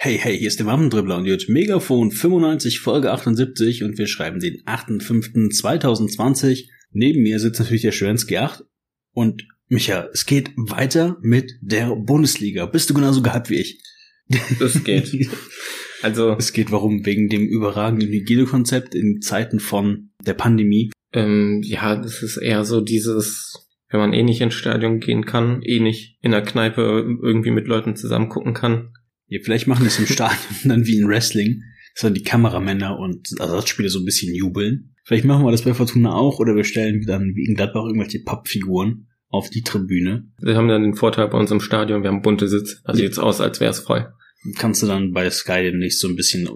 Hey, hey, hier ist der Wammendribbler und hört Megafon 95 Folge 78 und wir schreiben den 8.5.2020. Neben mir sitzt natürlich der Schwänski 8 und Micha, es geht weiter mit der Bundesliga. Bist du genauso gehypt wie ich? Das geht. Also. Es geht warum? Wegen dem überragenden Hygienekonzept in Zeiten von der Pandemie. Ähm, ja, das ist eher so dieses, wenn man eh nicht ins Stadion gehen kann, eh nicht in der Kneipe irgendwie mit Leuten zusammen gucken kann, ja, vielleicht machen wir es im Stadion dann wie in Wrestling, dass dann die Kameramänner und Ersatzspieler so ein bisschen jubeln. Vielleicht machen wir das bei Fortuna auch oder wir stellen dann wie in Gladbach irgendwelche Pappfiguren auf die Tribüne. Wir haben dann den Vorteil bei uns im Stadion, wir haben bunte Sitz. Also ja. sieht's aus, als wäre es frei. Kannst du dann bei Sky demnächst so ein bisschen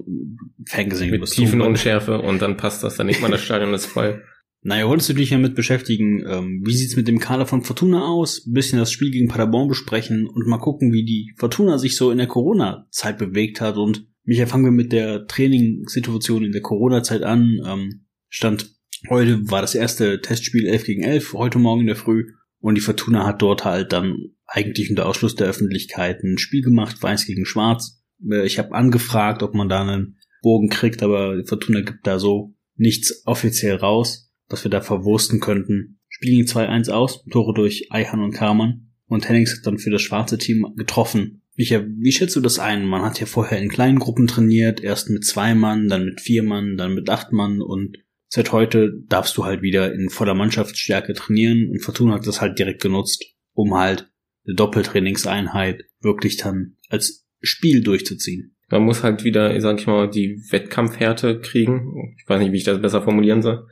Fangesing Mit tiefen Unschärfe und dann passt das, dann nicht mal das Stadion ist frei. Naja, wolltest du dich ja mit beschäftigen, ähm, wie sieht's mit dem Kader von Fortuna aus? Ein bisschen das Spiel gegen Paderborn besprechen und mal gucken, wie die Fortuna sich so in der Corona-Zeit bewegt hat. Und Michael, fangen wir mit der Trainingssituation in der Corona-Zeit an. Ähm, Stand heute war das erste Testspiel 11 gegen 11, heute Morgen in der Früh. Und die Fortuna hat dort halt dann eigentlich unter Ausschluss der Öffentlichkeit ein Spiel gemacht, weiß gegen schwarz. Äh, ich habe angefragt, ob man da einen Bogen kriegt, aber Fortuna gibt da so nichts offiziell raus was wir da verwursten könnten. Spielen 2-1 aus, Tore durch Eihan und Karmann. Und Hennings hat dann für das schwarze Team getroffen. Micha, wie schätzt du das ein? Man hat ja vorher in kleinen Gruppen trainiert, erst mit zwei Mann, dann mit vier Mann, dann mit acht Mann und seit heute darfst du halt wieder in voller Mannschaftsstärke trainieren und Fortuna hat das halt direkt genutzt, um halt eine Doppeltrainingseinheit wirklich dann als Spiel durchzuziehen. Man muss halt wieder, sag ich mal, die Wettkampfhärte kriegen. Ich weiß nicht, wie ich das besser formulieren soll.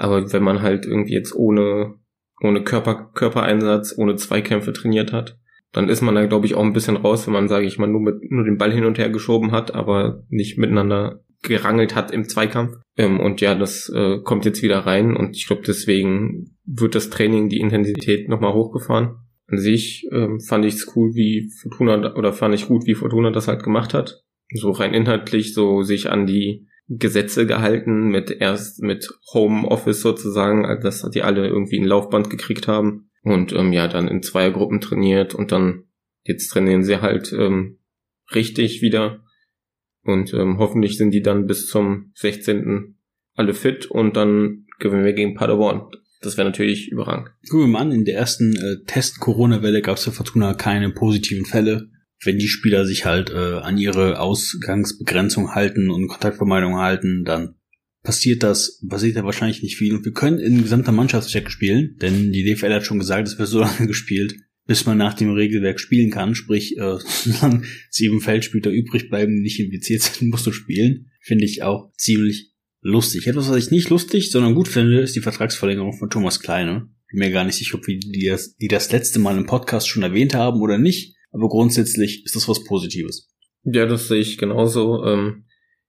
Aber wenn man halt irgendwie jetzt ohne, ohne Körper, Körpereinsatz, ohne Zweikämpfe trainiert hat, dann ist man da, glaube ich, auch ein bisschen raus, wenn man, sage ich mal, nur mit nur den Ball hin und her geschoben hat, aber nicht miteinander gerangelt hat im Zweikampf. Ähm, und ja, das äh, kommt jetzt wieder rein und ich glaube, deswegen wird das Training, die Intensität nochmal hochgefahren. An sich ähm, fand ich es cool, wie Fortuna, oder fand ich gut, wie Fortuna das halt gemacht hat. So rein inhaltlich, so sich an die Gesetze gehalten mit erst mit Home Office sozusagen, dass die alle irgendwie ein Laufband gekriegt haben und ähm, ja dann in zwei Gruppen trainiert und dann jetzt trainieren sie halt ähm, richtig wieder und ähm, hoffentlich sind die dann bis zum 16. alle fit und dann gewinnen wir gegen Paderborn. Das wäre natürlich überragend. Gucken wir mal an, in der ersten äh, Test-Corona-Welle gab es für Fortuna keine positiven Fälle wenn die Spieler sich halt äh, an ihre Ausgangsbegrenzung halten und Kontaktvermeidung halten, dann passiert das, passiert ja wahrscheinlich nicht viel. Und wir können in gesamter Mannschaftscheck spielen, denn die DFL hat schon gesagt, es wird so lange gespielt, bis man nach dem Regelwerk spielen kann. Sprich, äh, solange sieben Feldspieler übrig bleiben, die nicht infiziert sind, musst du spielen. Finde ich auch ziemlich lustig. Etwas, was ich nicht lustig, sondern gut finde, ist die Vertragsverlängerung von Thomas Kleine. Bin mir gar nicht sicher, ob wir die das, die das letzte Mal im Podcast schon erwähnt haben oder nicht. Aber grundsätzlich ist das was Positives. Ja, das sehe ich genauso. Ähm,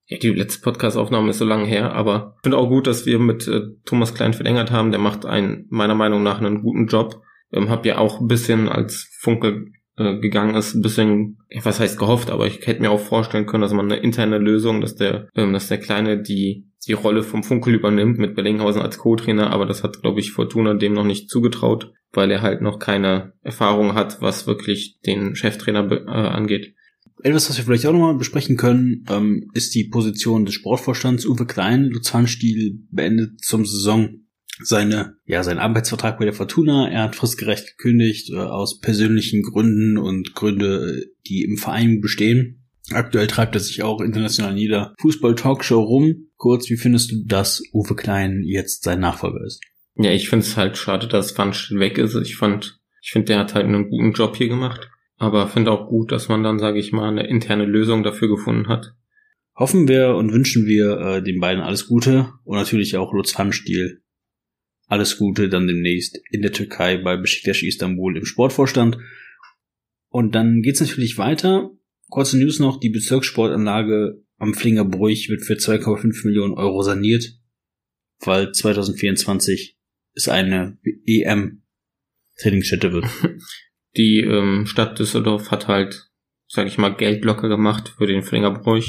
ja, die letzte Podcast-Aufnahme ist so lange her, aber ich finde auch gut, dass wir mit äh, Thomas Klein verlängert haben. Der macht einen, meiner Meinung nach, einen guten Job. Ähm, hab ja auch ein bisschen, als Funke äh, gegangen ist, ein bisschen, was heißt gehofft, aber ich hätte mir auch vorstellen können, dass man eine interne Lösung, dass der, ähm, dass der Kleine die die Rolle vom Funkel übernimmt mit Bellinghausen als Co-Trainer, aber das hat, glaube ich, Fortuna dem noch nicht zugetraut, weil er halt noch keine Erfahrung hat, was wirklich den Cheftrainer äh, angeht. Etwas, was wir vielleicht auch nochmal besprechen können, ähm, ist die Position des Sportvorstands. Uwe Klein, Luzanstiel, beendet zum Saison seine, ja, seinen Arbeitsvertrag bei der Fortuna. Er hat fristgerecht gekündigt, äh, aus persönlichen Gründen und Gründe, die im Verein bestehen. Aktuell treibt er sich auch international nieder. Fußball-Talkshow rum. Kurz, wie findest du, dass Uwe Klein jetzt sein Nachfolger ist? Ja, ich finde es halt schade, dass Pfannstiel weg ist. Ich fand, ich finde, der hat halt einen guten Job hier gemacht. Aber finde auch gut, dass man dann, sage ich mal, eine interne Lösung dafür gefunden hat. Hoffen wir und wünschen wir äh, den beiden alles Gute und natürlich auch Lutz Pfannstiel alles Gute dann demnächst in der Türkei bei Besiktas Istanbul im Sportvorstand. Und dann geht's natürlich weiter Kurze News noch, die Bezirkssportanlage am Flingerbruch wird für 2,5 Millionen Euro saniert, weil 2024 ist eine EM-Trainingsstätte wird. Die ähm, Stadt Düsseldorf hat halt, sag ich mal, Geld locker gemacht für den Flingerbruch,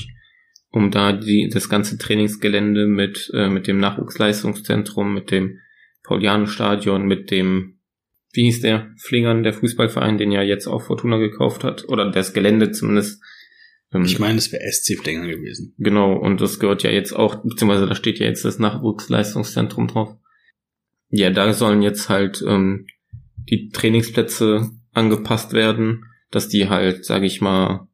um da die, das ganze Trainingsgelände mit, äh, mit dem Nachwuchsleistungszentrum, mit dem Paulianenstadion, mit dem wie hieß der, Flingern, der Fußballverein, den ja jetzt auch Fortuna gekauft hat, oder das Gelände zumindest Ähm, Ich meine, es wäre SC Flinger gewesen. Genau, und das gehört ja jetzt auch, beziehungsweise da steht ja jetzt das Nachwuchsleistungszentrum drauf. Ja, da sollen jetzt halt ähm, die Trainingsplätze angepasst werden, dass die halt, sage ich mal,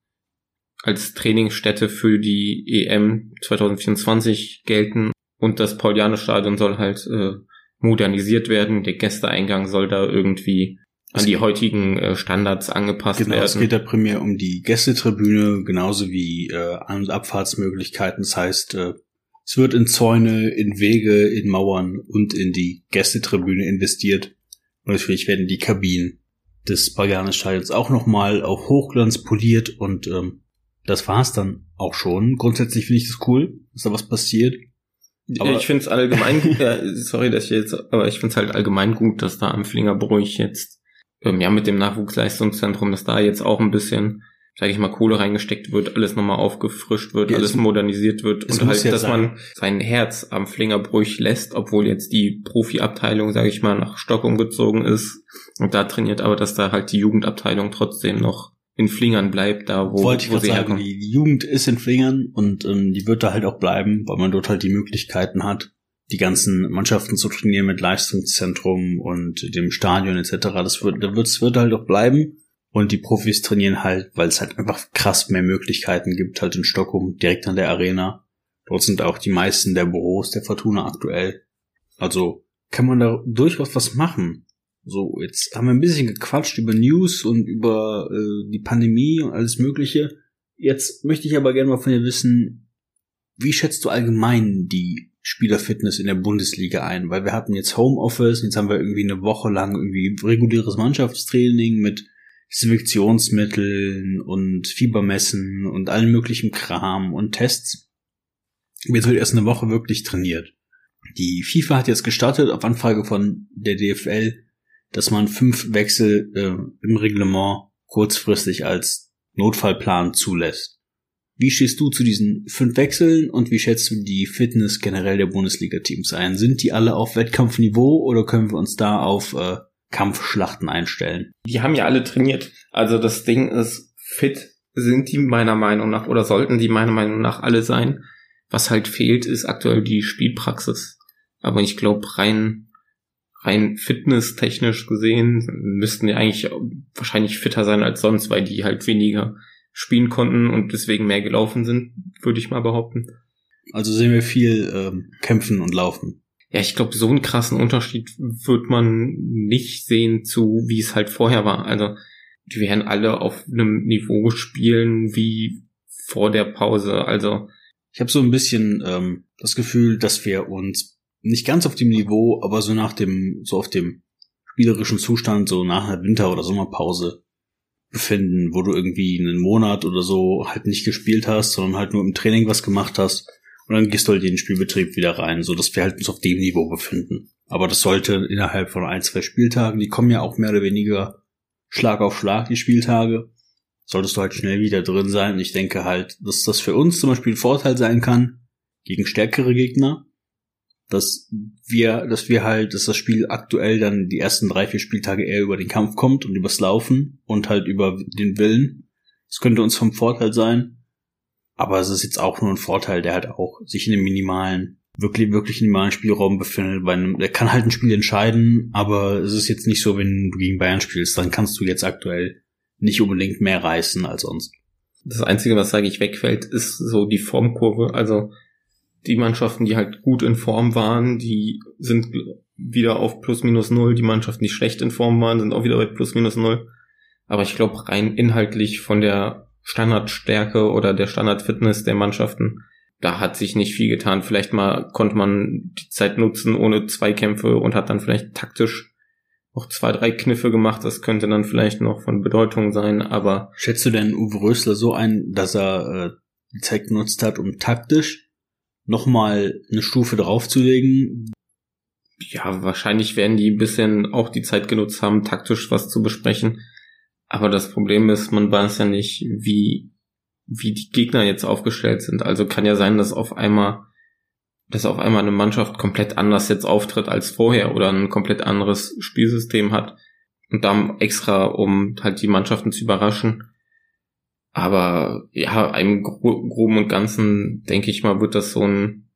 als Trainingsstätte für die EM 2024 gelten und das Pauliane-Stadion soll halt äh, modernisiert werden. Der Gästeeingang soll da irgendwie an die heutigen äh, Standards angepasst Genau, werden. es geht ja primär um die Gästetribüne, genauso wie äh, An- und Abfahrtsmöglichkeiten. Das heißt, äh, es wird in Zäune, in Wege, in Mauern und in die Gästetribüne investiert. Und natürlich werden die Kabinen des Paganes-Stadions auch nochmal auf Hochglanz poliert und ähm, das war's dann auch schon. Grundsätzlich finde ich das cool, dass da was passiert. Aber- ich finde es allgemein, ja, sorry, dass ich jetzt, aber ich finde es halt allgemein gut, dass da am Flingerbruch jetzt, ähm, ja, mit dem Nachwuchsleistungszentrum, dass da jetzt auch ein bisschen, sage ich mal, Kohle reingesteckt wird, alles nochmal aufgefrischt wird, Ja, alles es- modernisiert wird und halt, ja dass sein. man sein Herz am Flingerbruch lässt, obwohl jetzt die Profiabteilung, sage ich mal, nach Stock umgezogen ist und da trainiert, aber dass da halt die Jugendabteilung trotzdem noch in Flingern bleibt, da wo, Wollte ich wo gerade sie sagen, herkommen. die, Jugend ist in Flingern und ähm, die wird da halt auch bleiben, weil man dort halt die Möglichkeiten hat, die ganzen Mannschaften zu trainieren mit Leistungszentrum und dem Stadion etc. Das wird, da wird, es wird halt auch bleiben. Und die Profis trainieren halt, weil es halt einfach krass mehr Möglichkeiten gibt, halt in Stockholm, direkt an der Arena. Dort sind auch die meisten der Büros der Fortuna aktuell. Also kann man da durchaus was machen. So, jetzt haben wir ein bisschen gequatscht über News und über äh, die Pandemie und alles Mögliche. Jetzt möchte ich aber gerne mal von dir wissen, wie schätzt du allgemein die Spielerfitness in der Bundesliga ein? Weil wir hatten jetzt Homeoffice, jetzt haben wir irgendwie eine Woche lang irgendwie reguläres Mannschaftstraining mit Desinfektionsmitteln und Fiebermessen und allen möglichen Kram und Tests. Jetzt wird erst eine Woche wirklich trainiert. Die FIFA hat jetzt gestartet auf Anfrage von der DFL, dass man fünf Wechsel äh, im Reglement kurzfristig als Notfallplan zulässt. Wie stehst du zu diesen fünf Wechseln und wie schätzt du die Fitness generell der Bundesliga-Teams ein? Sind die alle auf Wettkampfniveau oder können wir uns da auf äh, Kampfschlachten einstellen? die haben ja alle trainiert. Also das Ding ist, fit sind die meiner Meinung nach oder sollten die meiner Meinung nach alle sein. Was halt fehlt, ist aktuell die Spielpraxis. Aber ich glaube, rein, rein fitnesstechnisch gesehen müssten die eigentlich wahrscheinlich fitter sein als sonst, weil die halt weniger spielen konnten und deswegen mehr gelaufen sind, würde ich mal behaupten. Also sehen wir viel ähm, Kämpfen und Laufen. Ja, ich glaube, so einen krassen Unterschied wird man nicht sehen zu, wie es halt vorher war. Also, die werden alle auf einem Niveau spielen wie vor der Pause. Also, Ich habe so ein bisschen ähm, das Gefühl, dass wir uns nicht ganz auf dem Niveau, aber so nach dem, so auf dem spielerischen Zustand, so nach einer Winter- oder Sommerpause befinden, wo du irgendwie einen Monat oder so halt nicht gespielt hast, sondern halt nur im Training was gemacht hast und dann gehst du halt in den Spielbetrieb wieder rein, so dass wir halt uns auf dem Niveau befinden. Aber das sollte innerhalb von ein, zwei Spieltagen, die kommen ja auch mehr oder weniger Schlag auf Schlag, die Spieltage, solltest du halt schnell wieder drin sein. Und ich denke halt, dass das für uns zum Beispiel ein Vorteil sein kann gegen stärkere Gegner, dass wir, dass wir halt, dass das Spiel aktuell dann die ersten drei, vier Spieltage eher über den Kampf kommt und übers Laufen und halt über den Willen. Das könnte uns vom Vorteil sein. Aber es ist jetzt auch nur ein Vorteil, der halt auch sich in einem minimalen, wirklich, wirklich minimalen Spielraum befindet. Bei einem, der kann halt ein Spiel entscheiden, aber es ist jetzt nicht so, wenn du gegen Bayern spielst, dann kannst du jetzt aktuell nicht unbedingt mehr reißen als sonst. das Einzige, was, sage ich, wegfällt, ist so die Formkurve. Also, die Mannschaften, die halt gut in Form waren, die sind wieder auf plus minus null. Die Mannschaften, die schlecht in Form waren, sind auch wieder bei plus minus null. Aber ich glaube, rein inhaltlich von der Standardstärke oder der Standardfitness der Mannschaften, da hat sich nicht viel getan. Vielleicht mal konnte man die Zeit nutzen ohne Zweikämpfe und hat dann vielleicht taktisch noch zwei, drei Kniffe gemacht. Das könnte dann vielleicht noch von Bedeutung sein, aber Schätzt du denn Uwe Rösler so ein, dass er äh, die Zeit genutzt hat, um taktisch nochmal eine Stufe draufzulegen? ja, wahrscheinlich werden die ein bisschen auch die Zeit genutzt haben, taktisch was zu besprechen. Aber das Problem ist, man weiß ja nicht, wie, wie die Gegner jetzt aufgestellt sind. Also kann ja sein, dass auf einmal, dass auf einmal eine Mannschaft komplett anders jetzt auftritt als vorher oder ein komplett anderes Spielsystem hat. Und dann extra, um halt die Mannschaften zu überraschen. Aber ja, im Gro Groben und Ganzen, denke ich mal, wird das so ein,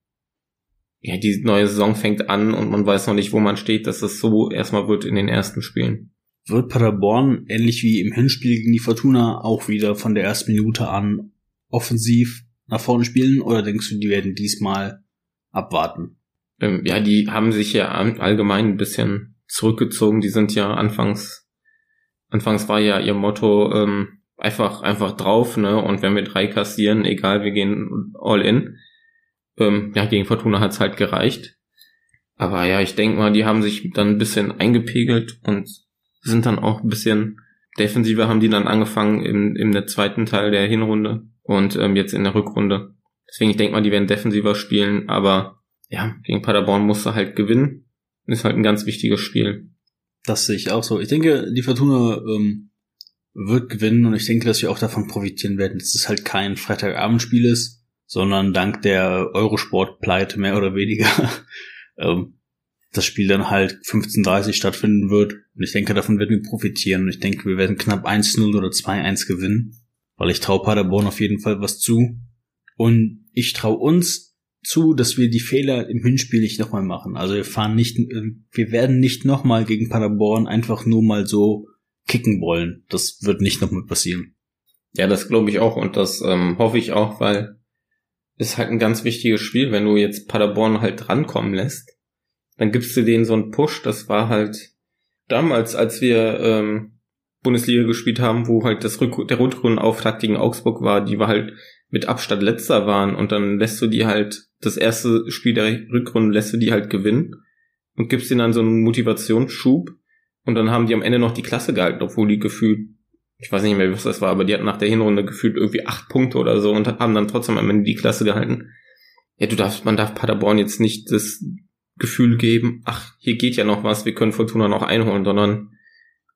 ja, die neue Saison fängt an und man weiß noch nicht, wo man steht, dass es so erstmal wird in den ersten Spielen. Wird Paderborn, ähnlich wie im Hinspiel gegen die Fortuna, auch wieder von der ersten Minute an offensiv nach vorne spielen oder denkst du, die werden diesmal abwarten? Ähm, ja, die haben sich ja allgemein ein bisschen zurückgezogen. Die sind ja anfangs, anfangs war ja ihr Motto ähm, einfach einfach drauf, ne? Und wenn wir drei kassieren, egal, wir gehen all in. Ähm, ja, gegen Fortuna hat's halt gereicht. Aber ja, ich denke mal, die haben sich dann ein bisschen eingepegelt und sind dann auch ein bisschen defensiver haben die dann angefangen im, im der zweiten Teil der Hinrunde und ähm, jetzt in der Rückrunde. Deswegen, ich denke mal, die werden defensiver spielen, aber ja, gegen Paderborn musste halt gewinnen. Ist halt ein ganz wichtiges Spiel. Das sehe ich auch so. Ich denke, die Fortuna ähm, wird gewinnen und ich denke, dass wir auch davon profitieren werden, dass es halt kein Freitagabendspiel ist, sondern dank der Eurosport-Pleite mehr oder weniger ähm, das Spiel dann halt 15.30 stattfinden wird. Und ich denke, davon werden wir profitieren. Und ich denke, wir werden knapp 1-0 oder 2-1 gewinnen. Weil ich traue Paderborn auf jeden Fall was zu. Und ich traue uns zu, dass wir die Fehler im Hinspiel nicht nochmal machen. Also wir fahren nicht, wir werden nicht nochmal gegen Paderborn einfach nur mal so kicken wollen. Das wird nicht nochmal passieren. Ja, das glaube ich auch und das ähm, hoffe ich auch, weil ist halt ein ganz wichtiges Spiel, wenn du jetzt Paderborn halt drankommen lässt dann gibst du denen so einen Push. Das war halt damals, als wir ähm, Bundesliga gespielt haben, wo halt das Rück der Rundrundenauftakt gegen Augsburg war, die war halt mit Abstand letzter waren und dann lässt du die halt das erste Spiel der Rückrunde lässt du die halt gewinnen und gibst ihnen dann so einen Motivationsschub und dann haben die am Ende noch die Klasse gehalten, obwohl die gefühlt, ich weiß nicht mehr, was das war, aber die hatten nach der Hinrunde gefühlt irgendwie acht Punkte oder so und haben dann trotzdem am Ende die Klasse gehalten. Ja, du darfst, man darf Paderborn jetzt nicht das Gefühl geben, ach, hier geht ja noch was, wir können Fortuna noch einholen, sondern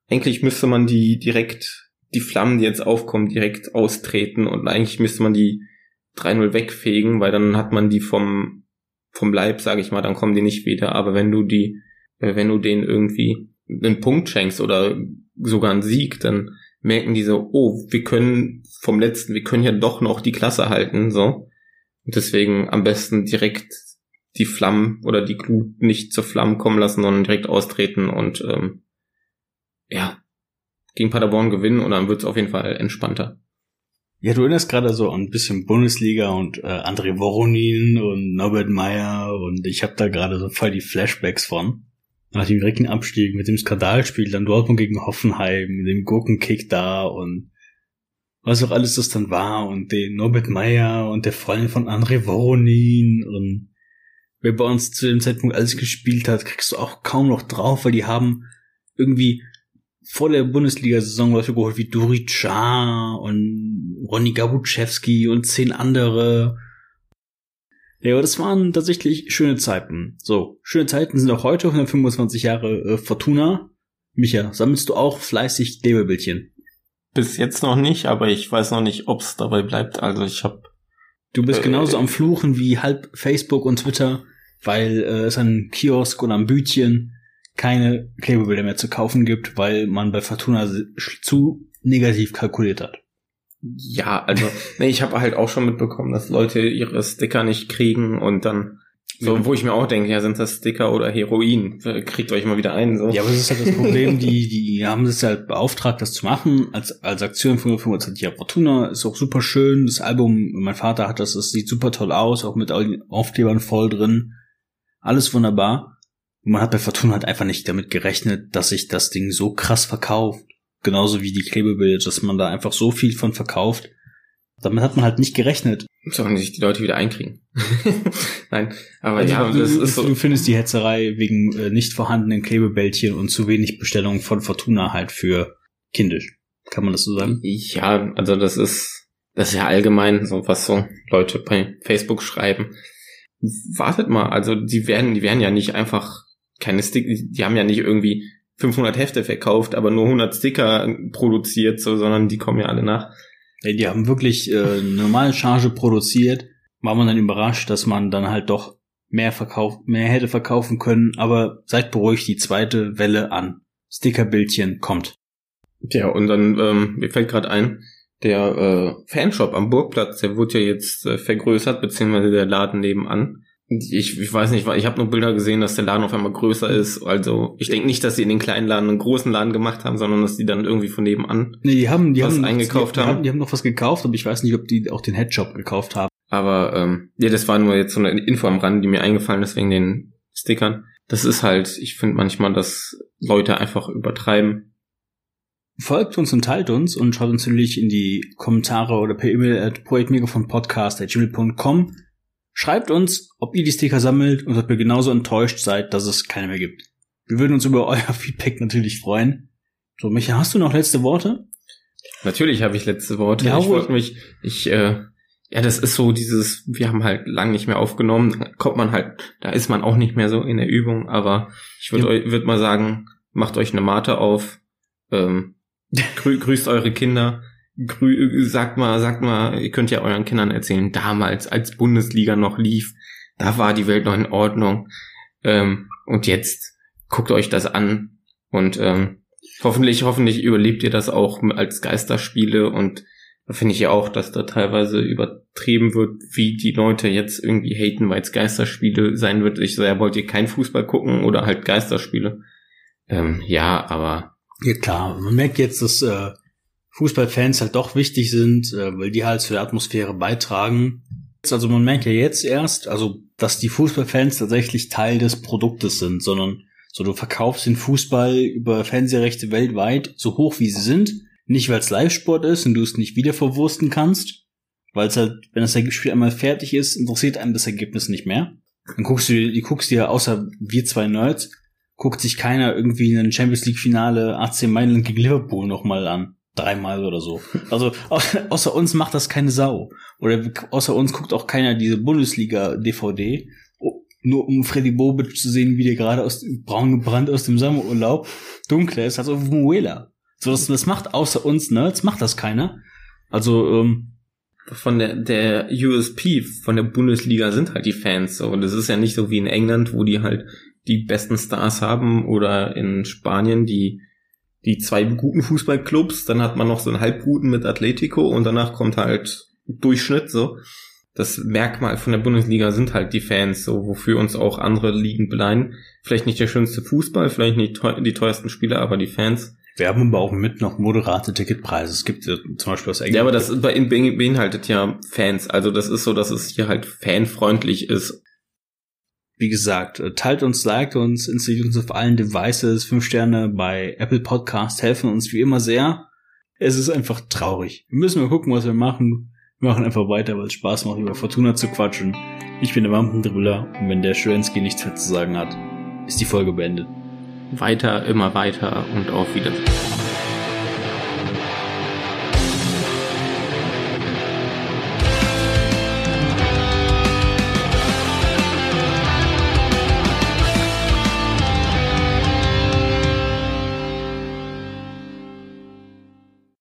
eigentlich müsste man die direkt, die Flammen, die jetzt aufkommen, direkt austreten und eigentlich müsste man die 3-0 wegfegen, weil dann hat man die vom, vom Leib, sage ich mal, dann kommen die nicht wieder. Aber wenn du die, äh, wenn du denen irgendwie einen Punkt schenkst oder sogar einen Sieg, dann merken die so, oh, wir können vom letzten, wir können ja doch noch die Klasse halten, so. Und deswegen am besten direkt die Flammen oder die Glut nicht zur Flammen kommen lassen, sondern direkt austreten und ähm, ja, gegen Paderborn gewinnen und dann wird's auf jeden Fall entspannter. Ja, du erinnerst gerade so ein bisschen Bundesliga und äh, André Voronin und Norbert Meyer und ich habe da gerade so voll die Flashbacks von. Nach dem direkten Abstieg mit dem Skandalspiel, dann Dortmund gegen Hoffenheim, mit dem Gurkenkick da und was auch alles das dann war und den Norbert Meyer und der Freundin von André Voronin und wer bei uns zu dem Zeitpunkt alles gespielt hat, kriegst du auch kaum noch drauf, weil die haben irgendwie vor der Bundesliga-Saison Leute geholt wie Duri Cha und Ronny Gabuczewski und zehn andere. Ja, aber das waren tatsächlich schöne Zeiten. So, schöne Zeiten sind auch heute 125 Jahre äh, Fortuna. Micha, sammelst du auch fleißig Klebebildchen? Bis jetzt noch nicht, aber ich weiß noch nicht, ob's dabei bleibt. Also ich habe Du bist äh, genauso am Fluchen wie halb Facebook und Twitter, weil äh, es an Kiosk oder am Bütchen keine Klebebilder mehr zu kaufen gibt, weil man bei Fortuna zu negativ kalkuliert hat. Ja, also nee, ich habe halt auch schon mitbekommen, dass Leute ihre Sticker nicht kriegen und dann so, wo ich mir auch denke, ja, sind das Sticker oder Heroin? Kriegt euch mal wieder ein, so. Ja, aber das ist halt das Problem, die, die haben es halt beauftragt, das zu machen, als, als Aktion von 25 Jahre Fortuna, ist auch super schön, das Album, mein Vater hat das, das sieht super toll aus, auch mit Aufklebern voll drin, alles wunderbar. Und man hat bei Fortuna halt einfach nicht damit gerechnet, dass sich das Ding so krass verkauft, genauso wie die Klebebilder, dass man da einfach so viel von verkauft, damit hat man halt nicht gerechnet. Sollen sich die Leute wieder einkriegen. Nein, aber also ja, du, das ist so. Du findest die Hetzerei wegen äh, nicht vorhandenen Klebebällchen und zu wenig Bestellungen von Fortuna halt für kindisch. Kann man das so sagen? Ja, also das ist, das ist ja allgemein so, was so Leute bei Facebook schreiben. Wartet mal, also die werden, die werden ja nicht einfach keine Sticker, die haben ja nicht irgendwie 500 Hefte verkauft, aber nur 100 Sticker produziert, so, sondern die kommen ja alle nach. Ja, die haben wirklich äh, eine normale Charge produziert. War man dann überrascht, dass man dann halt doch mehr verkauft, mehr hätte verkaufen können, aber seid beruhigt, die zweite Welle an Stickerbildchen kommt. Ja, und dann, ähm, mir fällt gerade ein, der äh, Fanshop am Burgplatz, der wurde ja jetzt äh, vergrößert, beziehungsweise der Laden nebenan. Ich, ich weiß nicht, ich habe nur Bilder gesehen, dass der Laden auf einmal größer ist. Also ich denke nicht, dass sie in den kleinen Laden einen großen Laden gemacht haben, sondern dass die dann irgendwie von nebenan nee, die haben, die was haben, eingekauft die, haben. Die haben noch was gekauft, aber ich weiß nicht, ob die auch den Headshop gekauft haben. Aber ähm, ja, das war nur jetzt so eine Info am Rand, die mir eingefallen ist wegen den Stickern. Das ist halt, ich finde manchmal, dass Leute einfach übertreiben. Folgt uns und teilt uns und schaut uns natürlich in die Kommentare oder per E-Mail at projektmegafonpodcast.gmail.com. Schreibt uns, ob ihr die Sticker sammelt und ob ihr genauso enttäuscht seid, dass es keine mehr gibt. Wir würden uns über euer Feedback natürlich freuen. So, Micha, hast du noch letzte Worte? Natürlich habe ich letzte Worte. Ja, ich wollte mich, ich, äh, ja, das ist so dieses, wir haben halt lang nicht mehr aufgenommen, da kommt man halt, da ist man auch nicht mehr so in der Übung, aber ich würde Ja. euch, würd mal sagen, macht euch eine Mate auf, ähm, grü grüßt eure Kinder, grü sagt mal, sagt mal, ihr könnt ja euren Kindern erzählen, damals, als Bundesliga noch lief, da war die Welt noch in Ordnung, ähm, und jetzt guckt euch das an und ähm, hoffentlich, hoffentlich überlebt ihr das auch als Geisterspiele und da finde ich ja auch, dass da teilweise übertrieben wird, wie die Leute jetzt irgendwie haten, weil es Geisterspiele sein wird. Ich so, ja, wollt ihr kein Fußball gucken oder halt Geisterspiele? Ähm, ja, aber Ja klar, man merkt jetzt, dass äh, Fußballfans halt doch wichtig sind, äh, weil die halt zu der Atmosphäre beitragen. Also man merkt ja jetzt erst, also dass die Fußballfans tatsächlich Teil des Produktes sind, sondern so du verkaufst den Fußball über Fernsehrechte weltweit so hoch wie sie sind, nicht weil es Live-Sport ist und du es nicht wieder verwursten kannst, weil es halt, wenn das Spiel einmal fertig ist, interessiert einem das Ergebnis nicht mehr. Dann guckst du, du guckst dir außer wir zwei Nerds guckt sich keiner irgendwie ein Champions League Finale AC Mailand gegen Liverpool nochmal an. Dreimal oder so. Also au außer uns macht das keine Sau. Oder außer uns guckt auch keiner diese Bundesliga DVD, oh, nur um Freddy Bobic zu sehen, wie der gerade aus braun gebrannt aus dem Sommerurlaub dunkler ist als auf Muela. So das, das macht außer uns Nerds macht das keiner. Also ähm, von der, der USP von der Bundesliga sind halt die Fans so. Und das ist ja nicht so wie in England, wo die halt die besten Stars haben oder in Spanien die die zwei guten Fußballclubs, dann hat man noch so einen halbguten mit Atletico und danach kommt halt Durchschnitt so. Das Merkmal von der Bundesliga sind halt die Fans, so wofür uns auch andere Ligen beleihen. Vielleicht nicht der schönste Fußball, vielleicht nicht teu die teuersten Spieler, aber die Fans. wir haben aber auch mit noch moderate Ticketpreise. Es gibt äh, zum Beispiel aus England. Ja, aber das bei- beinhaltet ja Fans. Also das ist so, dass es hier halt fanfreundlich ist. Wie gesagt, äh, teilt uns, liked uns, installiert uns auf allen Devices. Fünf Sterne bei Apple Podcast helfen uns wie immer sehr. Es ist einfach traurig. Wir müssen mal gucken, was wir machen. Wir machen einfach weiter, weil es Spaß macht, über Fortuna zu quatschen. Ich bin der Wampendrüller und wenn der Schwensky nichts mehr zu sagen hat, ist die Folge beendet. Weiter, immer weiter und auf Wiedersehen.